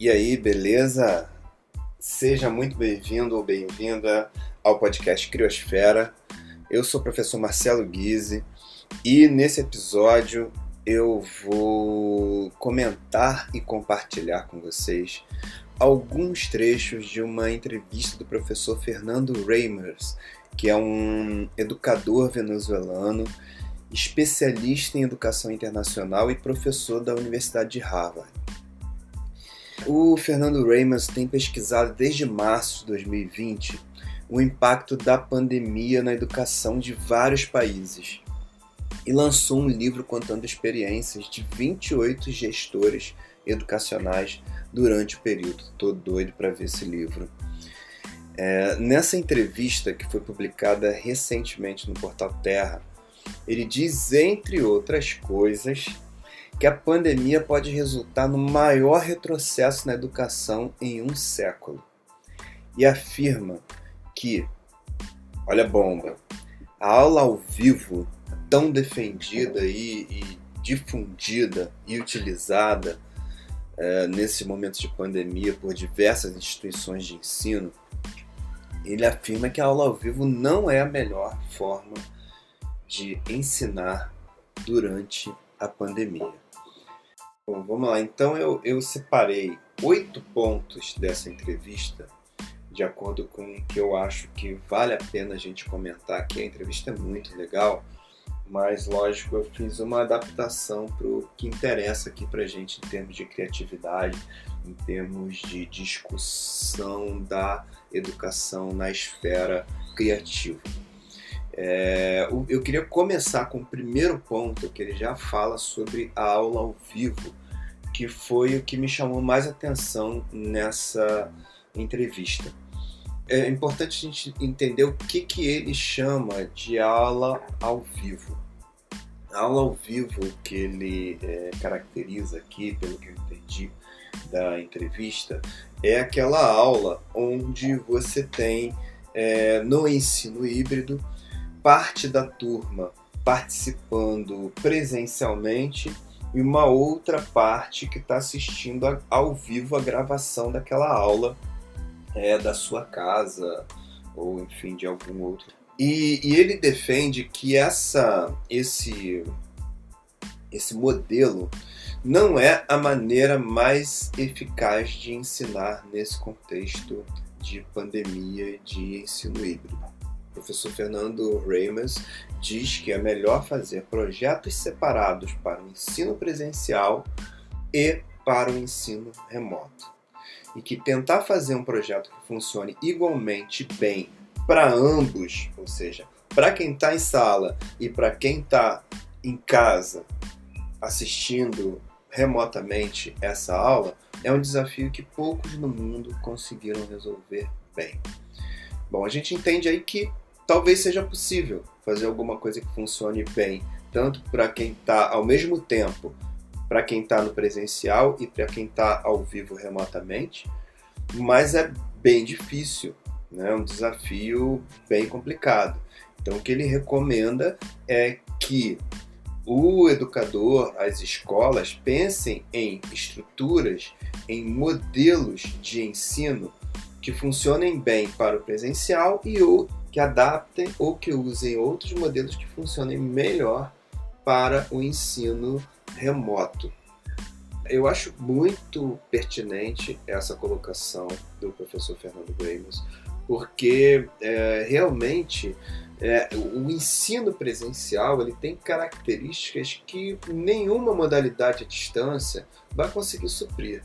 E aí, beleza? Seja muito bem-vindo ou bem-vinda ao podcast Criosfera. Eu sou o professor Marcelo Guise e nesse episódio eu vou comentar e compartilhar com vocês alguns trechos de uma entrevista do professor Fernando Reimers, que é um educador venezuelano, especialista em educação internacional e professor da Universidade de Harvard. O Fernando Reimers tem pesquisado desde março de 2020 o impacto da pandemia na educação de vários países e lançou um livro contando experiências de 28 gestores educacionais durante o período. Tô doido para ver esse livro. É, nessa entrevista que foi publicada recentemente no portal Terra, ele diz, entre outras coisas, que a pandemia pode resultar no maior retrocesso na educação em um século. E afirma que, olha a bomba, a aula ao vivo, tão defendida e, e difundida e utilizada é, nesses momentos de pandemia por diversas instituições de ensino, ele afirma que a aula ao vivo não é a melhor forma de ensinar durante a pandemia. Bom, vamos lá. Então eu, eu separei oito pontos dessa entrevista, de acordo com o que eu acho que vale a pena a gente comentar aqui. A entrevista é muito legal, mas lógico, eu fiz uma adaptação para o que interessa aqui para gente em termos de criatividade, em termos de discussão da educação na esfera criativa. É, eu queria começar com o primeiro ponto, que ele já fala sobre a aula ao vivo que foi o que me chamou mais atenção nessa entrevista. É importante a gente entender o que, que ele chama de aula ao vivo. A aula ao vivo que ele é, caracteriza aqui, pelo que eu entendi da entrevista, é aquela aula onde você tem é, no ensino híbrido parte da turma participando presencialmente e uma outra parte que está assistindo a, ao vivo a gravação daquela aula é, da sua casa ou enfim de algum outro. E, e ele defende que essa, esse, esse modelo não é a maneira mais eficaz de ensinar nesse contexto de pandemia de ensino híbrido. O professor Fernando Reimers diz que é melhor fazer projetos separados para o ensino presencial e para o ensino remoto. E que tentar fazer um projeto que funcione igualmente bem para ambos, ou seja, para quem está em sala e para quem está em casa assistindo remotamente essa aula, é um desafio que poucos no mundo conseguiram resolver bem. Bom, a gente entende aí que talvez seja possível fazer alguma coisa que funcione bem, tanto para quem está ao mesmo tempo, para quem está no presencial e para quem está ao vivo remotamente, mas é bem difícil, né? é um desafio bem complicado. Então, o que ele recomenda é que o educador, as escolas pensem em estruturas, em modelos de ensino que funcionem bem para o presencial e ou que adaptem ou que usem outros modelos que funcionem melhor para o ensino remoto. Eu acho muito pertinente essa colocação do professor Fernando Gramos, porque é, realmente é, o ensino presencial ele tem características que nenhuma modalidade à distância vai conseguir suprir.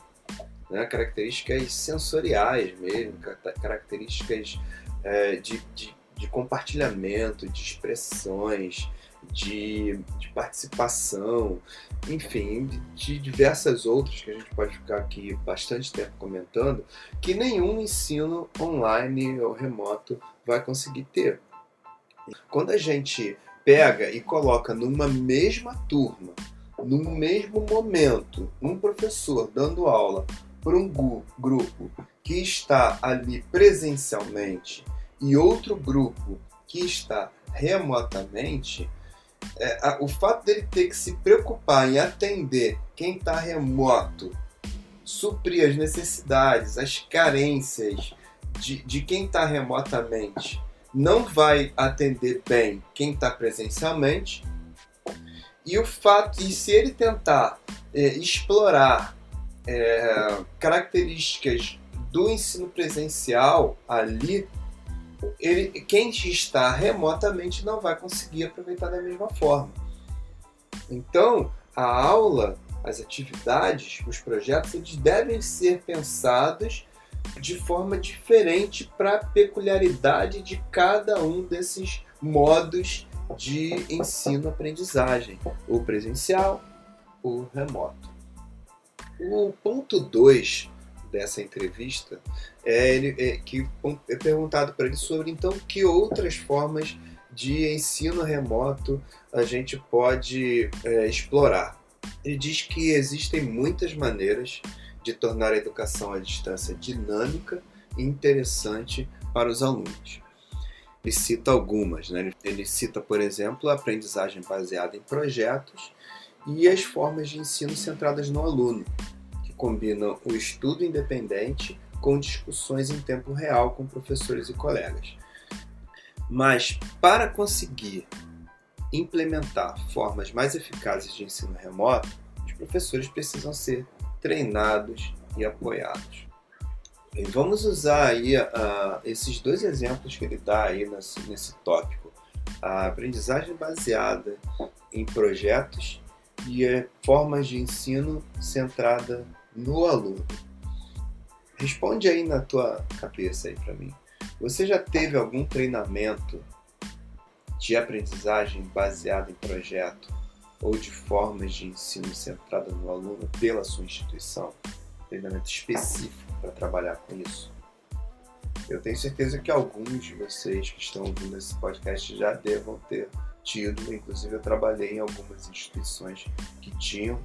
Né? Características sensoriais mesmo, características é, de, de, de, compartilhamento, de expressões, de, de participação, enfim, de, diversas outras que a gente pode ficar aqui bastante tempo comentando, que nenhum ensino online ou remoto vai conseguir ter. Quando a gente pega e coloca numa mesma turma, no mesmo momento, um professor dando aula para um grupo que está ali presencialmente e outro grupo que está remotamente, é, a, o fato dele ter que se preocupar em atender quem está remoto suprir as necessidades, as carências de, de quem está remotamente, não vai atender bem quem está presencialmente. E o fato, e se ele tentar é, explorar é, características do ensino presencial ali, ele, quem está remotamente não vai conseguir aproveitar da mesma forma. Então, a aula, as atividades, os projetos, eles devem ser pensados de forma diferente para a peculiaridade de cada um desses modos de ensino-aprendizagem, o presencial, o remoto. O ponto 2 dessa entrevista é, ele, é que é perguntado para ele sobre então que outras formas de ensino remoto a gente pode é, explorar. Ele diz que existem muitas maneiras de tornar a educação à distância dinâmica e interessante para os alunos. Ele cita algumas, né? ele cita, por exemplo, a aprendizagem baseada em projetos e as formas de ensino centradas no aluno, combinam o estudo independente com discussões em tempo real com professores e colegas. Mas para conseguir implementar formas mais eficazes de ensino remoto, os professores precisam ser treinados e apoiados. E vamos usar aí uh, esses dois exemplos que ele dá aí nesse, nesse tópico: a aprendizagem baseada em projetos e uh, formas de ensino centrada no aluno. Responde aí na tua cabeça aí para mim. Você já teve algum treinamento de aprendizagem baseado em projeto ou de formas de ensino centrada no aluno pela sua instituição? Treinamento específico para trabalhar com isso? Eu tenho certeza que alguns de vocês que estão ouvindo esse podcast já devam ter tido, inclusive eu trabalhei em algumas instituições que tinham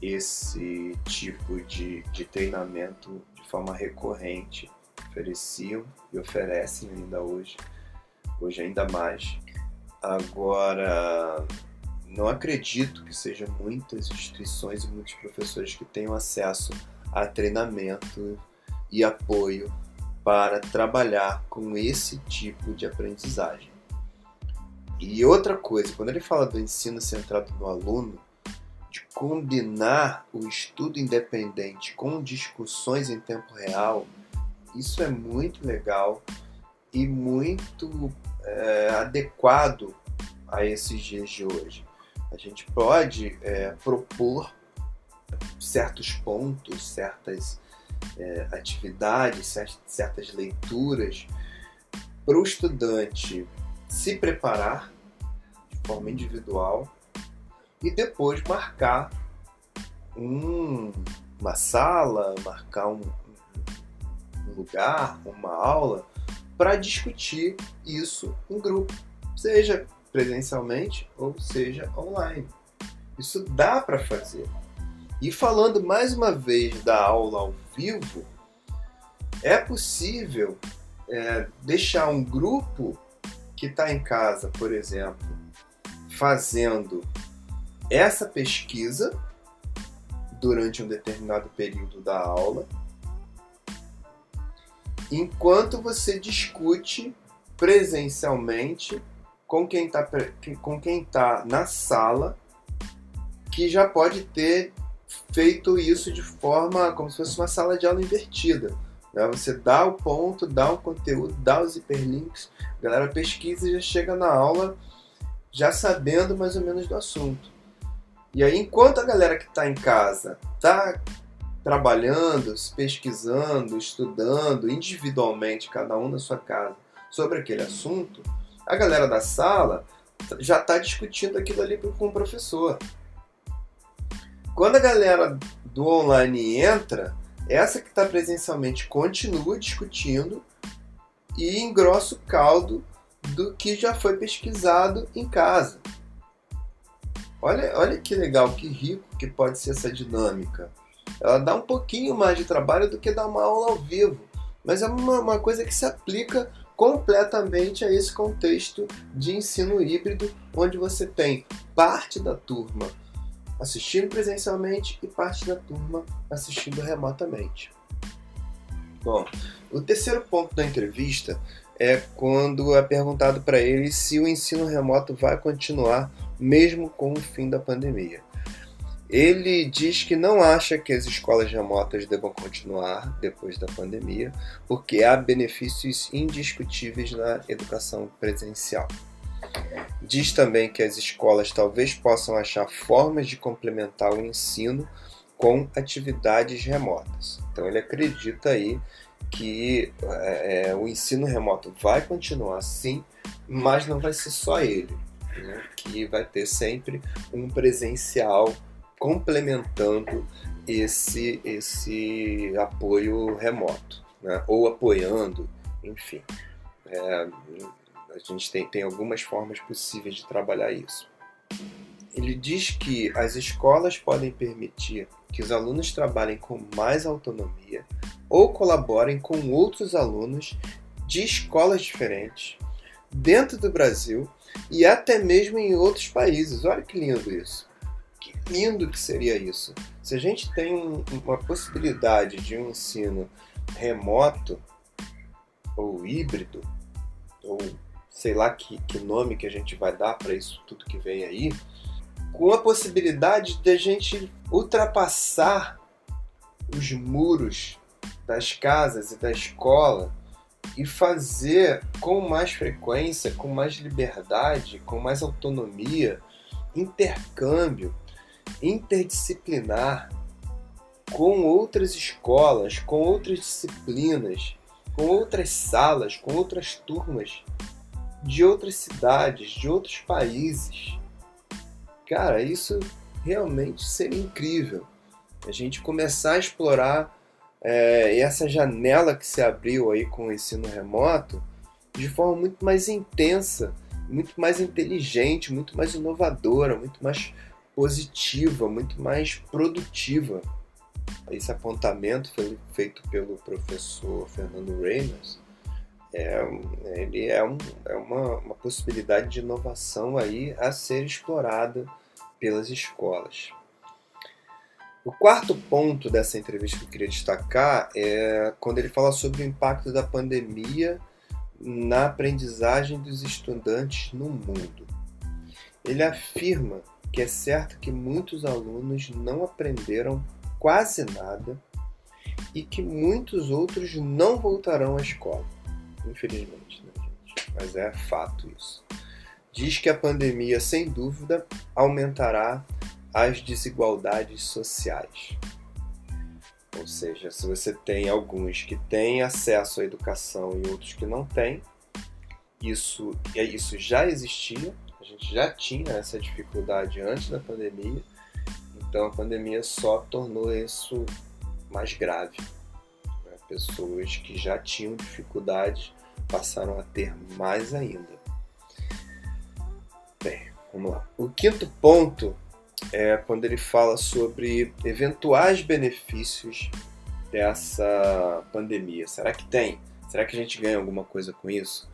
esse tipo de, de treinamento de forma recorrente ofereciam e oferecem ainda hoje, hoje ainda mais. Agora, não acredito que sejam muitas instituições e muitos professores que tenham acesso a treinamento e apoio para trabalhar com esse tipo de aprendizagem. E outra coisa, quando ele fala do ensino centrado no aluno, de combinar o estudo independente com discussões em tempo real, isso é muito legal e muito é, adequado a esses dias de hoje. A gente pode é, propor certos pontos, certas é, atividades, certas leituras para o estudante se preparar de forma individual e depois marcar um, uma sala, marcar um, um lugar, uma aula, para discutir isso em grupo, seja presencialmente ou seja online. Isso dá para fazer. E falando mais uma vez da aula ao vivo, é possível é, deixar um grupo que está em casa, por exemplo, fazendo essa pesquisa durante um determinado período da aula enquanto você discute presencialmente com quem está com quem tá na sala que já pode ter feito isso de forma como se fosse uma sala de aula invertida. Né? Você dá o ponto, dá o conteúdo, dá os hiperlinks, a galera pesquisa e já chega na aula já sabendo mais ou menos do assunto. E aí, enquanto a galera que está em casa está trabalhando, pesquisando, estudando individualmente, cada um na sua casa, sobre aquele assunto, a galera da sala já está discutindo aquilo ali com o professor. Quando a galera do online entra, essa que está presencialmente continua discutindo e engrossa o caldo do que já foi pesquisado em casa. Olha, olha que legal, que rico que pode ser essa dinâmica ela dá um pouquinho mais de trabalho do que dar uma aula ao vivo, mas é uma, uma coisa que se aplica completamente a esse contexto de ensino híbrido, onde você tem parte da turma assistindo presencialmente e parte da turma assistindo remotamente. Bom, o terceiro ponto da entrevista é quando é perguntado para ele se o ensino remoto vai continuar mesmo com o fim da pandemia. Ele diz que não acha que as escolas remotas devam continuar depois da pandemia, porque há benefícios indiscutíveis na educação presencial. Diz também que as escolas talvez possam achar formas de complementar o ensino com atividades remotas. Então ele acredita aí que é, é, o ensino remoto vai continuar sim, mas não vai ser só ele, né? que vai ter sempre um presencial complementando esse, esse apoio remoto, né? ou apoiando, enfim. É, a gente tem, tem algumas formas possíveis de trabalhar isso. Ele diz que as escolas podem permitir que os alunos trabalhem com mais autonomia ou colaborem com outros alunos de escolas diferentes dentro do Brasil e até mesmo em outros países. Olha que lindo isso. Que lindo que seria isso. Se a gente tem uma possibilidade de um ensino remoto ou híbrido, ou sei lá que, que nome que a gente vai dar para isso tudo que vem aí, com a possibilidade de a gente ultrapassar os muros das casas e da escola e fazer com mais frequência, com mais liberdade, com mais autonomia, intercâmbio interdisciplinar com outras escolas, com outras disciplinas, com outras salas, com outras turmas de outras cidades, de outros países. Cara, isso realmente seria incrível. A gente começar a explorar é, essa janela que se abriu aí com o ensino remoto de forma muito mais intensa, muito mais inteligente, muito mais inovadora, muito mais positiva, muito mais produtiva. Esse apontamento foi feito pelo professor Fernando Reynolds é, ele é, um, é uma, uma possibilidade de inovação aí a ser explorada pelas escolas. O quarto ponto dessa entrevista que eu queria destacar é quando ele fala sobre o impacto da pandemia na aprendizagem dos estudantes no mundo. Ele afirma que é certo que muitos alunos não aprenderam quase nada e que muitos outros não voltarão à escola infelizmente, né, gente? Mas é fato isso. Diz que a pandemia, sem dúvida, aumentará as desigualdades sociais. Ou seja, se você tem alguns que têm acesso à educação e outros que não têm, isso, isso já existia, a gente já tinha essa dificuldade antes da pandemia, então a pandemia só tornou isso mais grave pessoas que já tinham dificuldades passaram a ter mais ainda. Bem, vamos lá. O quinto ponto é quando ele fala sobre eventuais benefícios dessa pandemia. Será que tem? Será que a gente ganha alguma coisa com isso?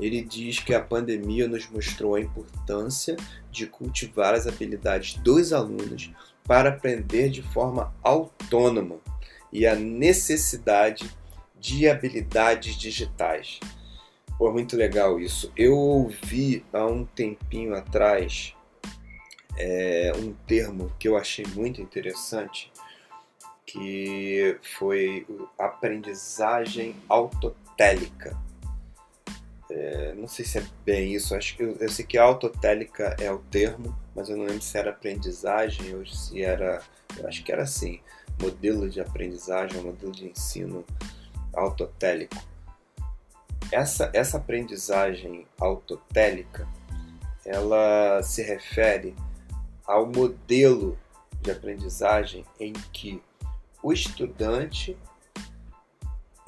Ele diz que a pandemia nos mostrou a importância de cultivar as habilidades dos alunos para aprender de forma autônoma e a necessidade de habilidades digitais. Pô, muito legal isso. Eu ouvi há um tempinho atrás é, um termo que eu achei muito interessante, que foi aprendizagem autotélica. É, não sei se é bem isso, acho que eu, eu sei que autotélica é o termo, mas eu não lembro se era aprendizagem ou se era. Eu acho que era assim modelo de aprendizagem, modelo de ensino autotélico. Essa, essa aprendizagem autotélica, ela se refere ao modelo de aprendizagem em que o estudante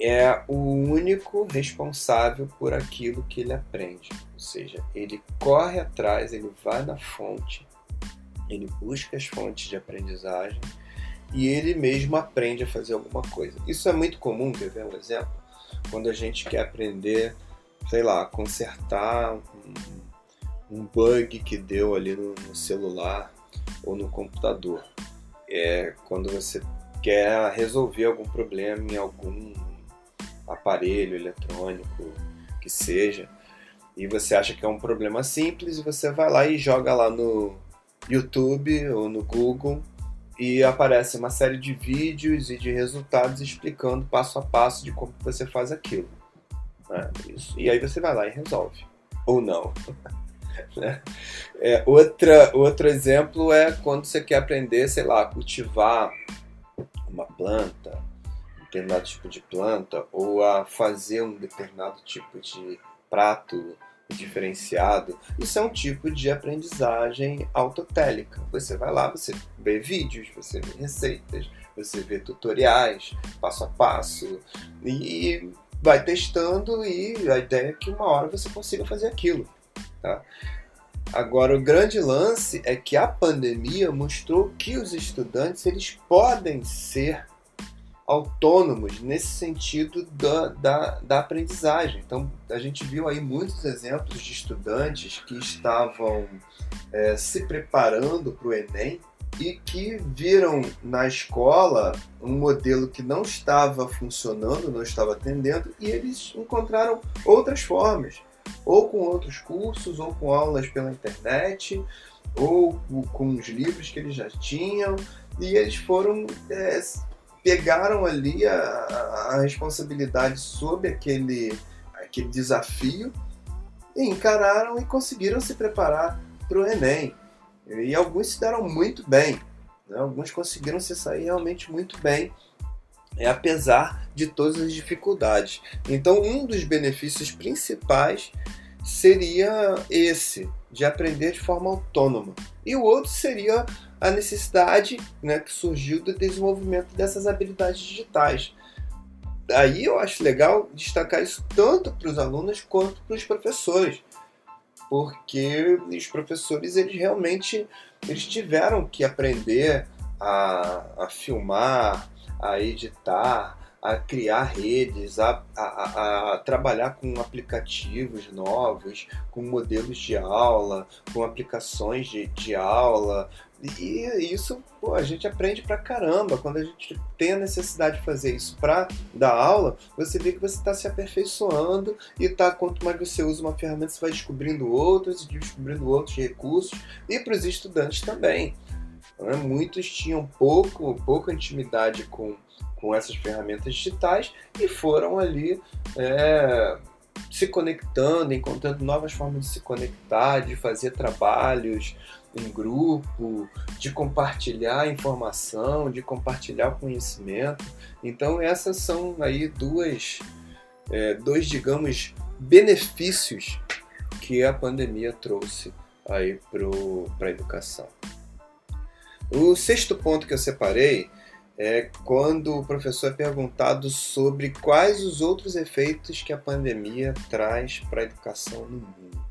é o único responsável por aquilo que ele aprende. Ou seja, ele corre atrás, ele vai na fonte, ele busca as fontes de aprendizagem e ele mesmo aprende a fazer alguma coisa. Isso é muito comum, quer ver um exemplo? Quando a gente quer aprender, sei lá, consertar um, um bug que deu ali no, no celular, ou no computador. É quando você quer resolver algum problema em algum aparelho eletrônico que seja, e você acha que é um problema simples e você vai lá e joga lá no YouTube ou no Google e aparece uma série de vídeos e de resultados explicando passo a passo de como você faz aquilo. Isso. E aí você vai lá e resolve. Ou não. né? é, outra, outro exemplo é quando você quer aprender, sei lá, cultivar uma planta, um determinado tipo de planta, ou a fazer um determinado tipo de prato diferenciado. Isso é um tipo de aprendizagem autotélica. Você vai lá, você vê vídeos, você vê receitas, você vê tutoriais, passo a passo, e vai testando e a ideia é que uma hora você consiga fazer aquilo. Tá? Agora, o grande lance é que a pandemia mostrou que os estudantes eles podem ser autônomos nesse sentido da, da, da, aprendizagem. Então, a gente viu aí muitos exemplos de estudantes que estavam é, se preparando para o Enem e que viram na escola um modelo que não estava funcionando, não estava atendendo, e eles encontraram outras formas ou com outros cursos, ou com aulas pela internet, ou com os livros que eles já tinham, e eles foram é, pegaram ali a, a, responsabilidade sobre aquele, aquele desafio e encararam e conseguiram se preparar para o Enem. E alguns se deram muito bem, né? alguns conseguiram se sair realmente muito bem é apesar de todas as dificuldades. Então, um dos benefícios principais seria esse, de aprender de forma autônoma. E o outro seria a necessidade né, que surgiu do desenvolvimento dessas habilidades digitais. Aí eu acho legal destacar isso tanto para os alunos quanto para os professores, porque os professores eles realmente eles tiveram que aprender a, a filmar, a editar, a criar redes, a, a, a, trabalhar com aplicativos novos, com modelos de aula, com aplicações de, de aula. E isso pô, a gente aprende pra caramba. Quando a gente tem a necessidade de fazer isso para dar aula, você vê que você está se aperfeiçoando e tá, quanto mais você usa uma ferramenta, você vai descobrindo outros e descobrindo outros recursos. E para os estudantes também. Né? Muitos tinham pouco, pouca intimidade com, com essas ferramentas digitais e foram ali é, se conectando, encontrando novas formas de se conectar, de fazer trabalhos em grupo, de compartilhar informação, de compartilhar conhecimento. Então essas são aí duas, é, dois, digamos, benefícios que a pandemia trouxe aí para a educação. O sexto ponto que eu separei é quando o professor é perguntado sobre quais os outros efeitos que a pandemia traz para a educação no mundo.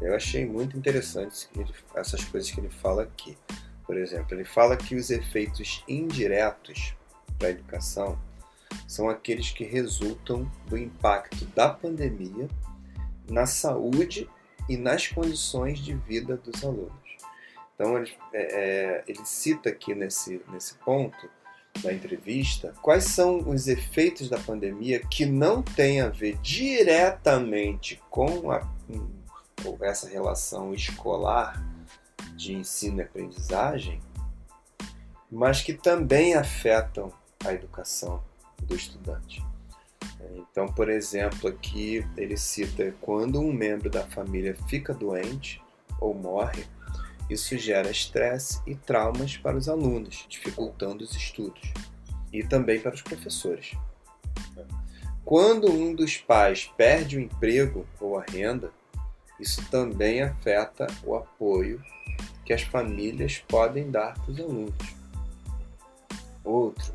Eu achei muito interessante essas coisas que ele fala aqui. Por exemplo, ele fala que os efeitos indiretos para a educação são aqueles que resultam do impacto da pandemia na saúde e nas condições de vida dos alunos. Então ele, é, é, ele cita aqui nesse, nesse ponto da entrevista quais são os efeitos da pandemia que não têm a ver diretamente com, a, com essa relação escolar de ensino e aprendizagem, mas que também afetam a educação do estudante. Então, por exemplo, aqui ele cita quando um membro da família fica doente ou morre, isso gera estresse e traumas para os alunos, dificultando os estudos e também para os professores. Quando um dos pais perde o emprego ou a renda, isso também afeta o apoio que as famílias podem dar para os alunos. Outro,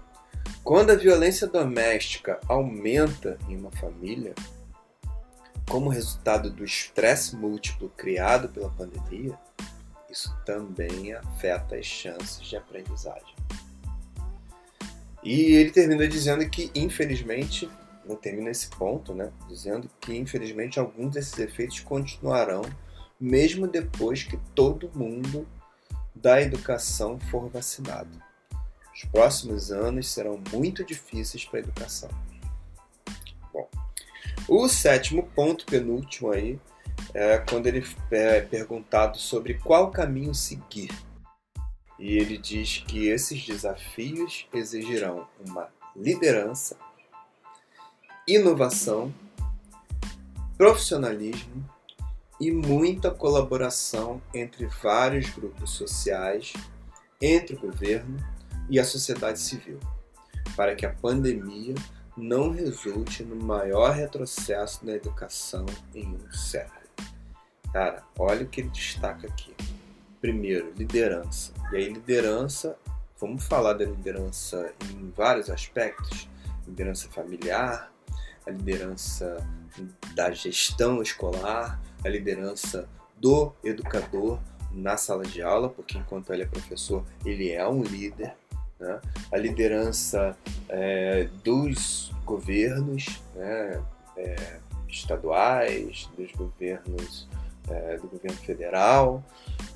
quando a violência doméstica aumenta em uma família, como resultado do estresse múltiplo criado pela pandemia, isso também afeta as chances de aprendizagem. E ele termina dizendo que, infelizmente, não termina esse ponto, né? Dizendo que, infelizmente, alguns desses efeitos continuarão mesmo depois que todo mundo da educação for vacinado. Os próximos anos serão muito difíceis para a educação. Bom, o sétimo ponto, penúltimo aí, é quando ele é perguntado sobre qual caminho seguir. E ele diz que esses desafios exigirão uma liderança, inovação, profissionalismo e muita colaboração entre vários grupos sociais, entre o governo e a sociedade civil, para que a pandemia não resulte no maior retrocesso na educação em um século. Cara, olha o que ele destaca aqui. Primeiro, liderança. E aí, liderança, vamos falar da liderança em vários aspectos: liderança familiar, a liderança da gestão escolar, a liderança do educador na sala de aula, porque enquanto ele é professor, ele é um líder, né? a liderança é, dos governos né? é, estaduais, dos governos é, do governo federal.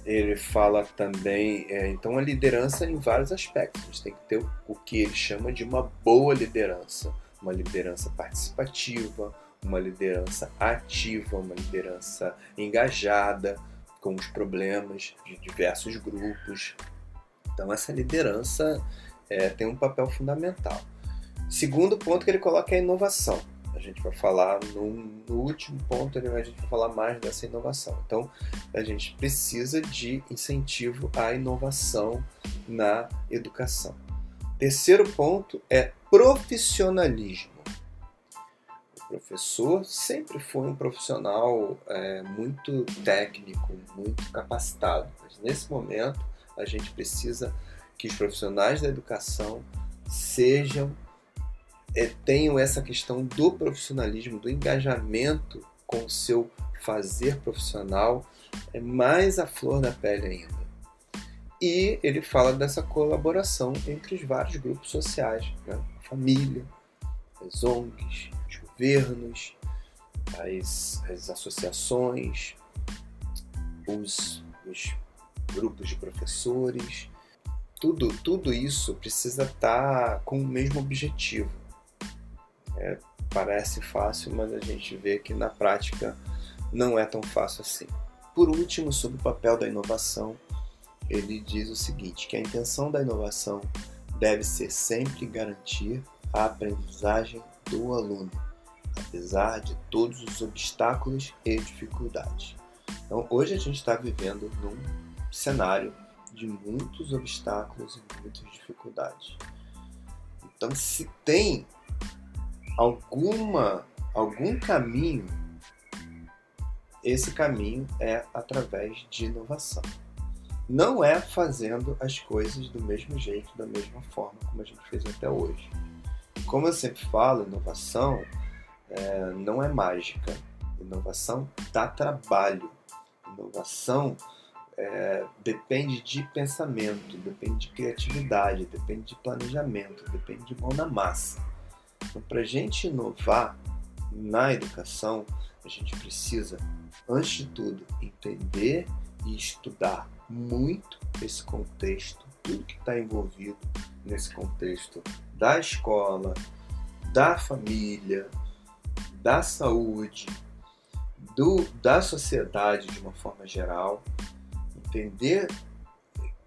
Ele fala também, é, então, a liderança em vários aspectos. A gente tem que ter o que ele chama de uma boa liderança, uma liderança participativa, uma liderança ativa, uma liderança engajada com os problemas de diversos grupos. Então, essa liderança é, tem um papel fundamental. Segundo ponto que ele coloca é a inovação. A gente vai falar no, no último ponto, a gente vai falar mais dessa inovação. Então, a gente precisa de incentivo à inovação na educação. Terceiro ponto é profissionalismo. O professor sempre foi um profissional é, muito técnico, muito capacitado, mas nesse momento a gente precisa que os profissionais da educação sejam tenham essa questão do profissionalismo, do engajamento com o seu fazer profissional é mais a flor da pele ainda. E ele fala dessa colaboração entre os vários grupos sociais, né? família, as ONGs, os governos, as, as associações, os, os grupos de professores, tudo, tudo isso precisa estar com o mesmo objetivo, é, parece fácil, mas a gente vê que na prática não é tão fácil assim. Por último, sobre o papel da inovação, ele diz o seguinte: que a intenção da inovação deve ser sempre garantir a aprendizagem do aluno, apesar de todos os obstáculos e dificuldades. Então, hoje a gente está vivendo num cenário de muitos obstáculos e muitas dificuldades. Então, se tem alguma algum caminho, esse caminho é através de inovação. Não é fazendo as coisas do mesmo jeito, da mesma forma como a gente fez até hoje. Como eu sempre falo, inovação é, não é mágica. Inovação dá trabalho. Inovação é, depende de pensamento, depende de criatividade, depende de planejamento, depende de mão na massa. Então, para a gente inovar na educação, a gente precisa, antes de tudo, entender e estudar muito esse contexto, tudo que está envolvido nesse contexto da escola, da família, da saúde, do, da sociedade de uma forma geral, entender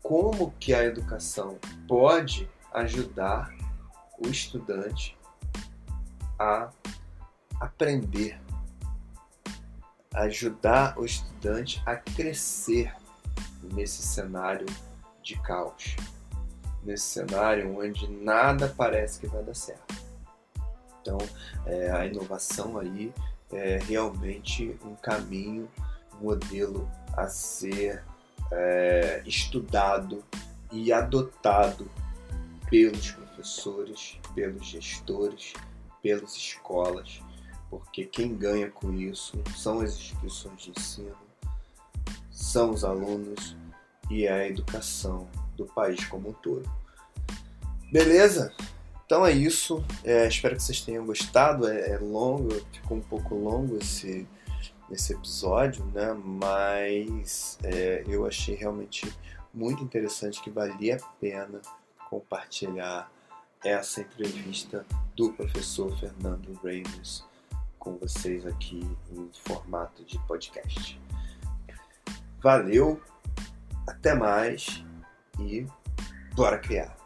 como que a educação pode ajudar o estudante a aprender, ajudar o estudante a crescer nesse cenário de caos, nesse cenário onde nada parece que vai dar certo. Então, é, a inovação aí é realmente um caminho, um modelo a ser é, estudado e adotado pelos professores, pelos gestores, pelas escolas, porque quem ganha com isso são as instituições de ensino, são os alunos e é a educação do país como um todo. Beleza? Então é isso. É, espero que vocês tenham gostado. É, é, longo, ficou um pouco longo esse, esse episódio, né? Mas é, eu achei realmente muito interessante que valia a pena compartilhar essa entrevista do professor Fernando Ramos com vocês aqui em formato de podcast. Valeu, até mais e bora criar!